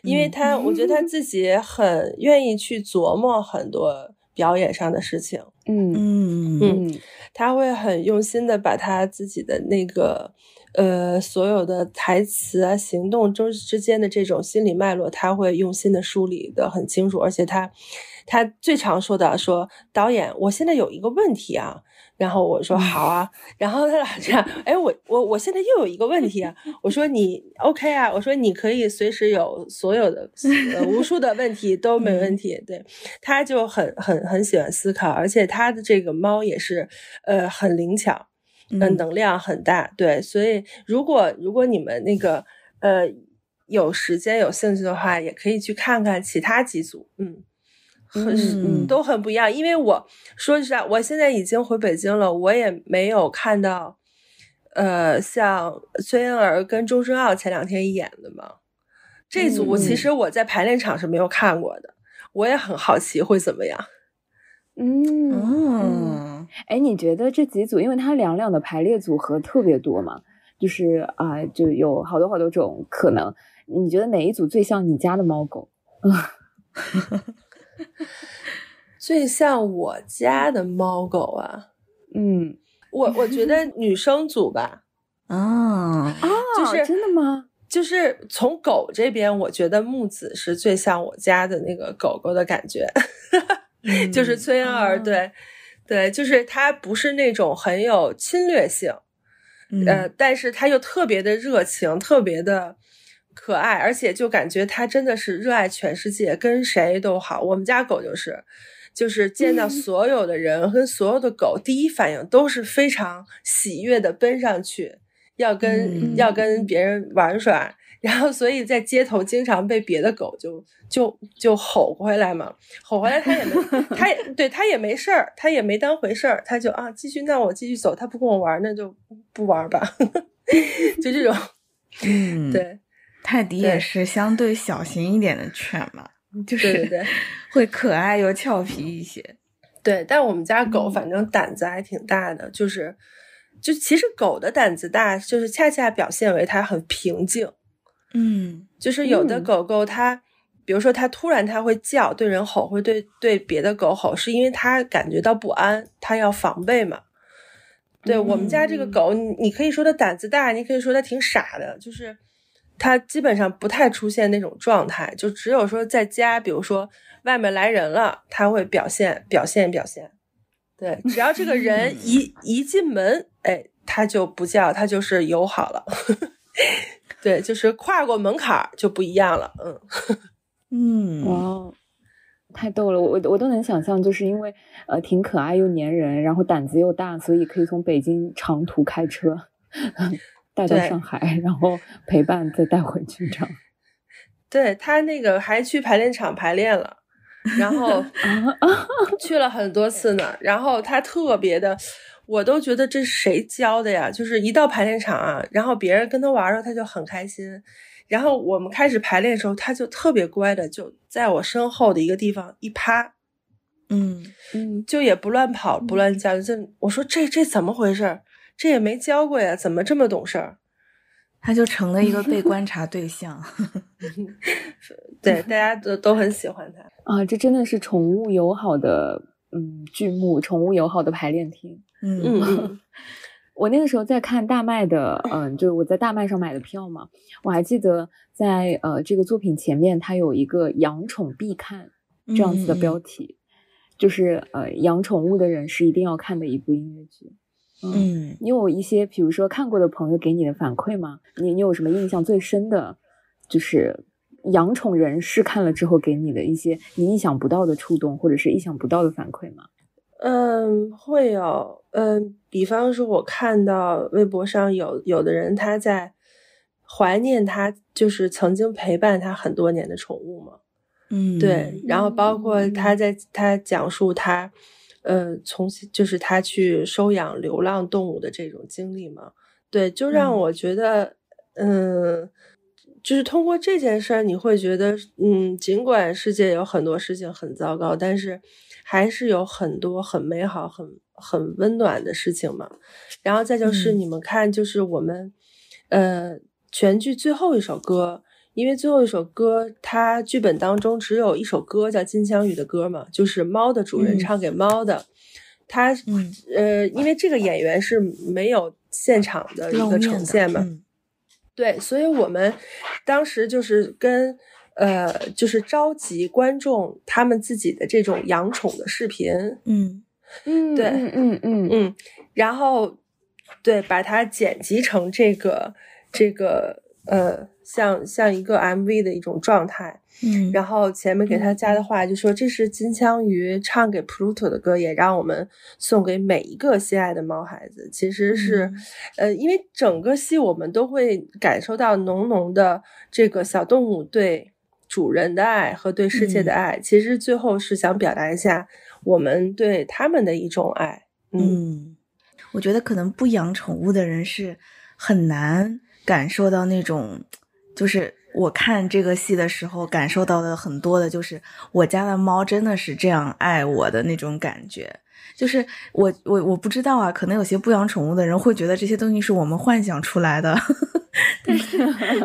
A: 因为他，我觉得他自己很愿意去琢磨很多。表演上的事情，
B: 嗯
C: 嗯
A: 嗯，他会很用心的把他自己的那个呃所有的台词啊、行动中之间的这种心理脉络，他会用心的梳理的很清楚，而且他他最常说的说导演，我现在有一个问题啊。然后我说好啊，然后他俩这样，哎，我我我现在又有一个问题啊，我说你 OK 啊，我说你可以随时有所有的无数的问题都没问题，对，他就很很很喜欢思考，而且他的这个猫也是呃很灵巧，嗯，能量很大，对，所以如果如果你们那个呃有时间有兴趣的话，也可以去看看其他几组，嗯。
B: 很
A: 都很不一样，因为我说实在，我现在已经回北京了，我也没有看到，呃，像孙燕儿跟钟声奥前两天演的嘛，这组其实我在排练场是没有看过的，我也很好奇会怎么样。
B: 嗯
C: 嗯，
B: 哎，你觉得这几组，因为它两两的排列组合特别多嘛，就是啊，就有好多好多种可能，你觉得哪一组最像你家的猫狗？[LAUGHS] [LAUGHS]
A: 最像我家的猫狗啊，
B: 嗯，
A: 我我觉得女生组吧，[LAUGHS]
C: 啊
B: 啊，
A: 就是
B: 真的吗？
A: 就是从狗这边，我觉得木子是最像我家的那个狗狗的感觉，[LAUGHS] 就是崔恩儿，对，对，就是它不是那种很有侵略性，呃，但是它又特别的热情，特别的可爱，而且就感觉它真的是热爱全世界，跟谁都好。我们家狗就是，就是见到所有的人跟所有的狗，第一反应都是非常喜悦的奔上去。要跟要跟别人玩耍，然后所以在街头经常被别的狗就就就吼回来嘛，吼回来它也没它也对它也没事儿，它也没当回事儿，它就啊继续那我继续走，它不跟我玩那就不玩吧，[LAUGHS] 就这种，
C: 嗯，
A: 对，
C: 泰迪也是相对小型一点的犬嘛，就是
A: 对对 [LAUGHS]
C: 会可爱又俏皮一些，
A: 对，但我们家狗反正胆子还挺大的，就是。就其实狗的胆子大，就是恰恰表现为它很平静。
C: 嗯，
A: 就是有的狗狗它，比如说它突然它会叫，对人吼，会对对别的狗吼，是因为它感觉到不安，它要防备嘛。对我们家这个狗，你你可以说它胆子大，你可以说它挺傻的，就是它基本上不太出现那种状态，就只有说在家，比如说外面来人了，它会表现表现表现。对，只要这个人一一进门，哎，他就不叫，他就是友好了。[LAUGHS] 对，就是跨过门槛就不一样了。嗯 [LAUGHS]
C: 嗯，
B: 哇，太逗了，我我都能想象，就是因为呃挺可爱又粘人，然后胆子又大，所以可以从北京长途开车带到上海，然后陪伴再带回去这样。
A: 对他那个还去排练场排练了。然后 [LAUGHS] 去了很多次呢，然后他特别的，我都觉得这是谁教的呀？就是一到排练场啊，然后别人跟他玩的时候，他就很开心。然后我们开始排练的时候，他就特别乖的，就在我身后的一个地方一趴，
C: 嗯
B: 嗯，
A: 就也不乱跑不乱叫。就我说这这怎么回事？这也没教过呀，怎么这么懂事儿？
C: 他就成了一个被观 [LAUGHS] 察对象。[LAUGHS]
A: 对，大家都都很喜欢他。
B: 啊，这真的是宠物友好的，嗯，剧目，宠物友好的排练厅。
A: 嗯嗯，[LAUGHS]
B: 我那个时候在看大麦的，嗯，就是我在大麦上买的票嘛。我还记得在呃这个作品前面，它有一个养宠必看这样子的标题，就是呃养宠物的人是一定要看的一部音乐剧。
C: 嗯，
B: 你有一些比如说看过的朋友给你的反馈吗？你你有什么印象最深的，就是？养宠人士看了之后给你的一些你意想不到的触动，或者是意想不到的反馈吗？
A: 嗯，会有。嗯，比方说，我看到微博上有有的人他在怀念他就是曾经陪伴他很多年的宠物嘛。
C: 嗯，
A: 对。然后包括他在他讲述他，呃，从就是他去收养流浪动物的这种经历嘛。对，就让我觉得，嗯。就是通过这件事儿，你会觉得，嗯，尽管世界有很多事情很糟糕，但是还是有很多很美好、很很温暖的事情嘛。然后再就是你们看，就是我们，呃，全剧最后一首歌，因为最后一首歌，它剧本当中只有一首歌叫金枪鱼的歌嘛，就是猫的主人唱给猫的。他，呃，因为这个演员是没有现场的一个呈现嘛。对，所以我们当时就是跟呃，就是召集观众他们自己的这种养宠的视频，
C: 嗯
B: 嗯，
A: 对，
B: 嗯嗯嗯
A: 嗯，然后对，把它剪辑成这个这个呃，像像一个 MV 的一种状态。
C: 嗯，
A: 然后前面给他加的话就说这是金枪鱼唱给 Pluto 的歌，也让我们送给每一个心爱的猫孩子。其实是，呃，因为整个戏我们都会感受到浓浓的这个小动物对主人的爱和对世界的爱。其实最后是想表达一下我们对他们的一种爱。
C: 嗯，我觉得可能不养宠物的人是很难感受到那种，就是。我看这个戏的时候，感受到的很多的就是我家的猫真的是这样爱我的那种感觉。就是我我我不知道啊，可能有些不养宠物的人会觉得这些东西是我们幻想出来的。[LAUGHS] 但是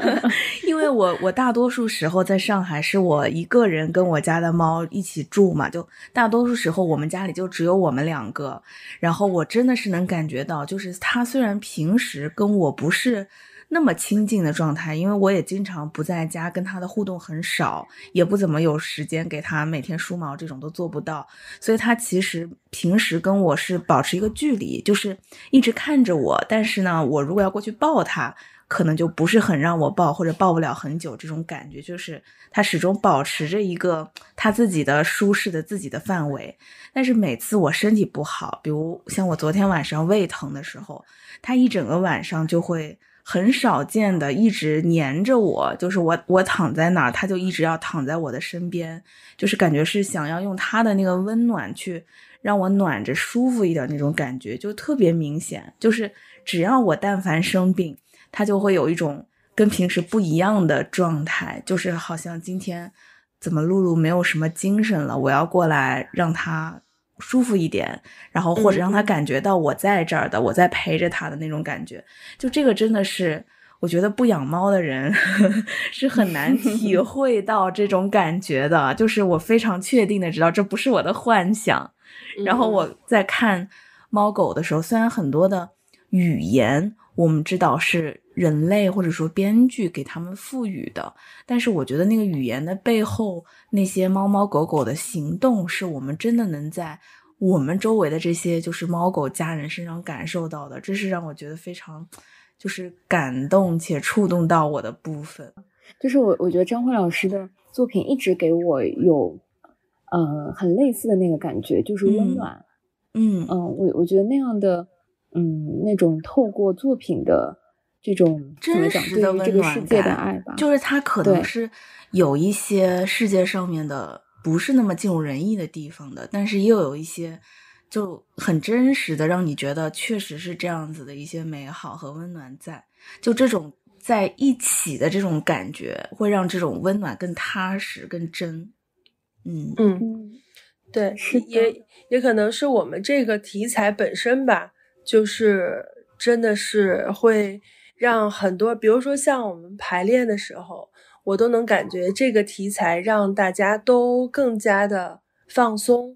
C: [LAUGHS] 因为我我大多数时候在上海是我一个人跟我家的猫一起住嘛，就大多数时候我们家里就只有我们两个，然后我真的是能感觉到，就是它虽然平时跟我不是。那么亲近的状态，因为我也经常不在家，跟他的互动很少，也不怎么有时间给他每天梳毛，这种都做不到。所以他其实平时跟我是保持一个距离，就是一直看着我。但是呢，我如果要过去抱他，可能就不是很让我抱，或者抱不了很久。这种感觉就是他始终保持着一个他自己的舒适的自己的范围。但是每次我身体不好，比如像我昨天晚上胃疼的时候，他一整个晚上就会。很少见的，一直黏着我，就是我我躺在哪儿，他就一直要躺在我的身边，就是感觉是想要用他的那个温暖去让我暖着舒服一点那种感觉，就特别明显。就是只要我但凡生病，他就会有一种跟平时不一样的状态，就是好像今天怎么露露没有什么精神了，我要过来让他。舒服一点，然后或者让他感觉到我在这儿的，我在陪着他的那种感觉，就这个真的是，我觉得不养猫的人 [LAUGHS] 是很难体 [LAUGHS] 会到这种感觉的。就是我非常确定的知道这不是我的幻想。然后我在看猫狗的时候，虽然很多的语言我们知道是人类或者说编剧给他们赋予的，但是我觉得那个语言的背后。那些猫猫狗狗的行动，是我们真的能在我们周围的这些就是猫狗家人身上感受到的，这是让我觉得非常就是感动且触动到我的部分。
B: 就是我我觉得张慧老师的作品一直给我有呃很类似的那个感觉，就是温暖。
C: 嗯
B: 嗯，我我觉得那样的嗯那种透过作品的这种
C: 真实的温暖
B: 感，
C: 就是它可能是。有一些世界上面的不是那么尽如人意的地方的，但是又有一些就很真实的，让你觉得确实是这样子的一些美好和温暖在。就这种在一起的这种感觉，会让这种温暖更踏实、更真。
A: 嗯嗯，对，是也也可能是我们这个题材本身吧，就是真的是会让很多，比如说像我们排练的时候。我都能感觉这个题材让大家都更加的放松，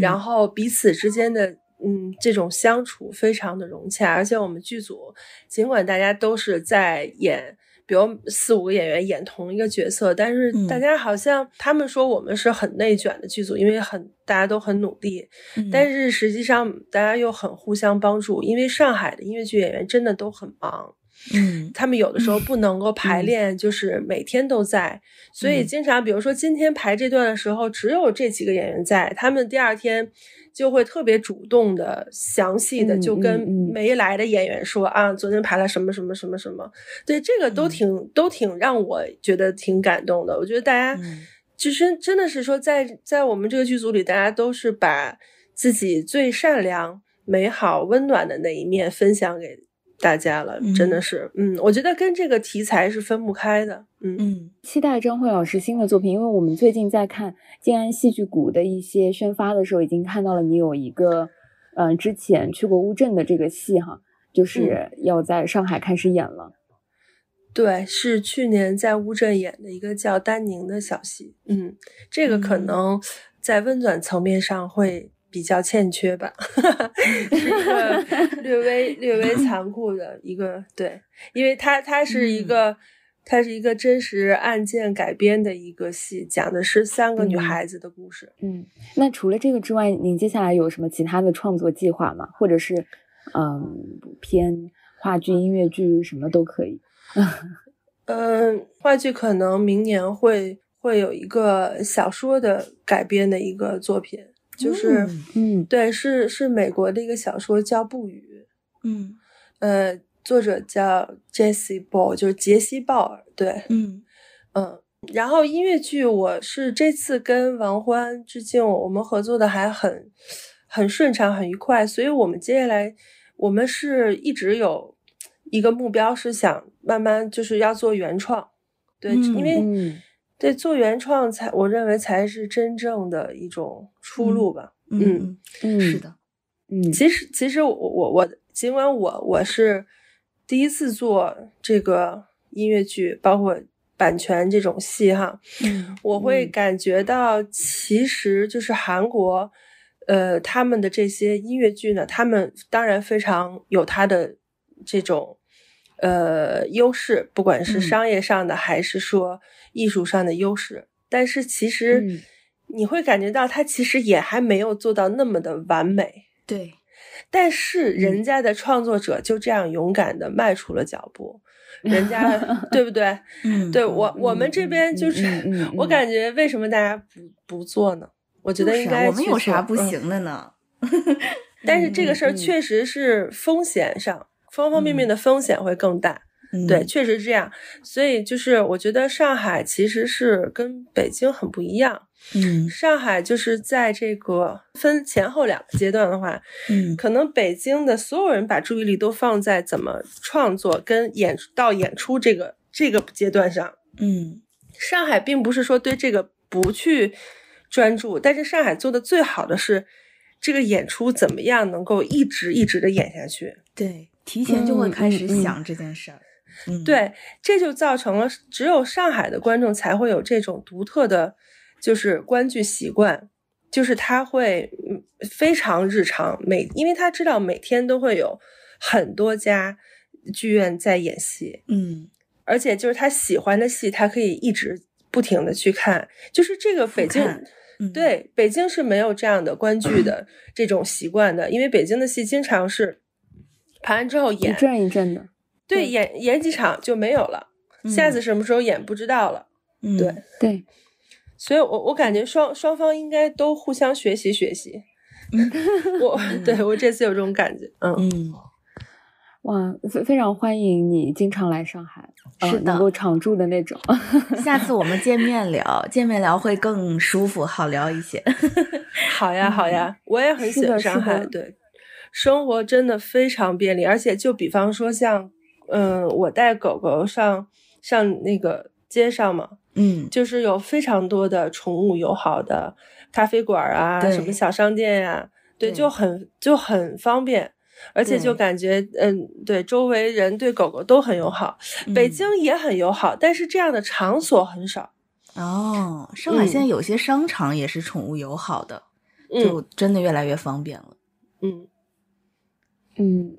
A: 然后彼此之间的嗯这种相处非常的融洽，而且我们剧组尽管大家都是在演，比如四五个演员演同一个角色，但是大家好像他们说我们是很内卷的剧组，因为很大家都很努力，但是实际上大家又很互相帮助，因为上海的音乐剧演员真的都很忙。
C: 嗯，
A: 他们有的时候不能够排练，就是每天都在，所以经常，比如说今天排这段的时候，只有这几个演员在，他们第二天就会特别主动的、详细的就跟没来的演员说啊，昨天排了什么什么什么什么。对，这个都挺都挺让我觉得挺感动的。我觉得大家其实真的是说，在在我们这个剧组里，大家都是把自己最善良、美好、温暖的那一面分享给。大家了，真的是，嗯，我觉得跟这个题材是分不开的，嗯。
C: 嗯，
B: 期待张慧老师新的作品，因为我们最近在看静安戏剧谷的一些宣发的时候，已经看到了你有一个，嗯，之前去过乌镇的这个戏哈，就是要在上海开始演了，
A: 对，是去年在乌镇演的一个叫丹宁的小戏，嗯，这个可能在温暖层面上会。比较欠缺吧，[LAUGHS] 是一个 [LAUGHS] 略微略微残酷的一个对，因为它它是一个它是一个真实案件改编的一个戏，讲的是三个女孩子的故事。
B: 嗯，那除了这个之外，您接下来有什么其他的创作计划吗？或者是嗯，偏话剧、音乐剧什么都可以。
A: 嗯，话剧可能明年会会有一个小说的改编的一个作品。就是，
B: 嗯，
A: 对，是是美国的一个小说叫《不语》，
C: 嗯，
A: 呃，作者叫 Jesse Ball，就是杰西·鲍尔，对，
C: 嗯。
A: 嗯，然后音乐剧，我是这次跟王欢致敬，我们合作的还很很顺畅，很愉快，所以我们接下来我们是一直有一个目标，是想慢慢就是要做原创，对，因为。对，做原创才，我认为才是真正的一种出路吧。
C: 嗯嗯，是的，
B: 嗯，
A: 其实其实我我我，尽管我我是第一次做这个音乐剧，包括版权这种戏哈，我会感觉到其实就是韩国，呃，他们的这些音乐剧呢，他们当然非常有他的这种呃优势，不管是商业上的还是说艺术上的优势，但是其实你会感觉到他其实也还没有做到那么的完美，
C: 对。
A: 但是人家的创作者就这样勇敢的迈出了脚步，人家 [LAUGHS] 对不对？
C: 嗯，
A: 对我我们这边就是，我感觉为什么大家不不做呢？我觉得应该
C: 我们有啥不行的呢？[LAUGHS]
A: 但是这个事儿确实是风险上方方面面的风险会更大。对，确实是这样。所以就是我觉得上海其实是跟北京很不一样。
C: 嗯，
A: 上海就是在这个分前后两个阶段的话，
C: 嗯，
A: 可能北京的所有人把注意力都放在怎么创作跟演到演出这个这个阶段上，
C: 嗯，
A: 上海并不是说对这个不去专注，但是上海做的最好的是这个演出怎么样能够一直一直的演下去，
C: 对，提前就会开始想这件事儿，嗯，
A: 对，这就造成了只有上海的观众才会有这种独特的。就是观剧习惯，就是他会非常日常，每因为他知道每天都会有很多家剧院在演戏，
C: 嗯，
A: 而且就是他喜欢的戏，他可以一直不停的去看。就是这个北京，对北京是没有这样的观剧的这种习惯的，因为北京的戏经常是排完之后演
B: 一阵一阵的，
A: 对，演演几场就没有了，下次什么时候演不知道了，对
B: 对。
A: 所以，我我感觉双双方应该都互相学习学习。我对我这次有这种感觉，
C: 嗯嗯，
B: 哇，非非常欢迎你经常来上海，
C: 是
B: 能够常住的那种。[LAUGHS]
C: 下次我们见面聊，见面聊会更舒服，好聊一些。
A: 好呀好呀，我也很喜欢上海，对，生活真的非常便利，而且就比方说像，嗯，我带狗狗上上那个街上嘛。
C: 嗯，
A: 就是有非常多的宠物友好的咖啡馆啊，什么小商店呀，对，就很就很方便，而且就感觉，嗯，对，周围人对狗狗都很友好。北京也很友好，但是这样的场所很少。
C: 哦，上海现在有些商场也是宠物友好的，就真的越来越方便了。
A: 嗯
B: 嗯，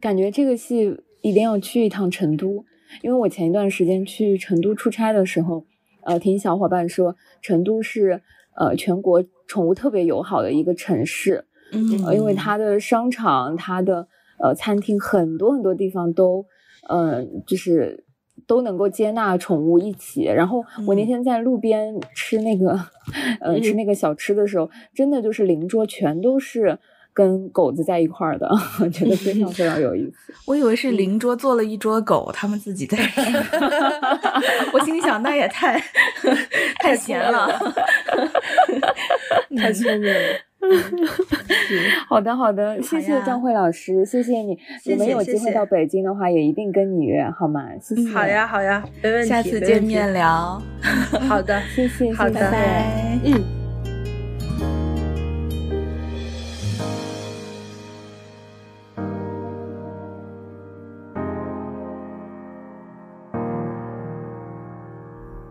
B: 感觉这个戏一定要去一趟成都，因为我前一段时间去成都出差的时候。呃，听小伙伴说，成都是呃全国宠物特别友好的一个城市，
C: 嗯，
B: 因为它的商场、它的呃餐厅很多很多地方都，呃，就是都能够接纳宠物一起。然后我那天在路边吃那个，[LAUGHS] 呃，吃那个小吃的时候，真的就是邻桌全都是。跟狗子在一块儿的，我 [LAUGHS] 觉得非常非常有意思。[LAUGHS]
C: 我以为是邻桌坐了一桌狗，他们自己在。[LAUGHS] 我心里想，那也太太闲了，
A: 太聪明了。
B: 好的，好的，谢谢张慧老师，谢谢你。
A: 你
B: 们有机会到北京的话，也一定跟你约，好吗？谢谢。
A: 好呀，好呀，没问题。
C: 下次见面聊。
A: 好的，
B: 谢谢，
A: 好的，拜
C: 拜。
A: 嗯。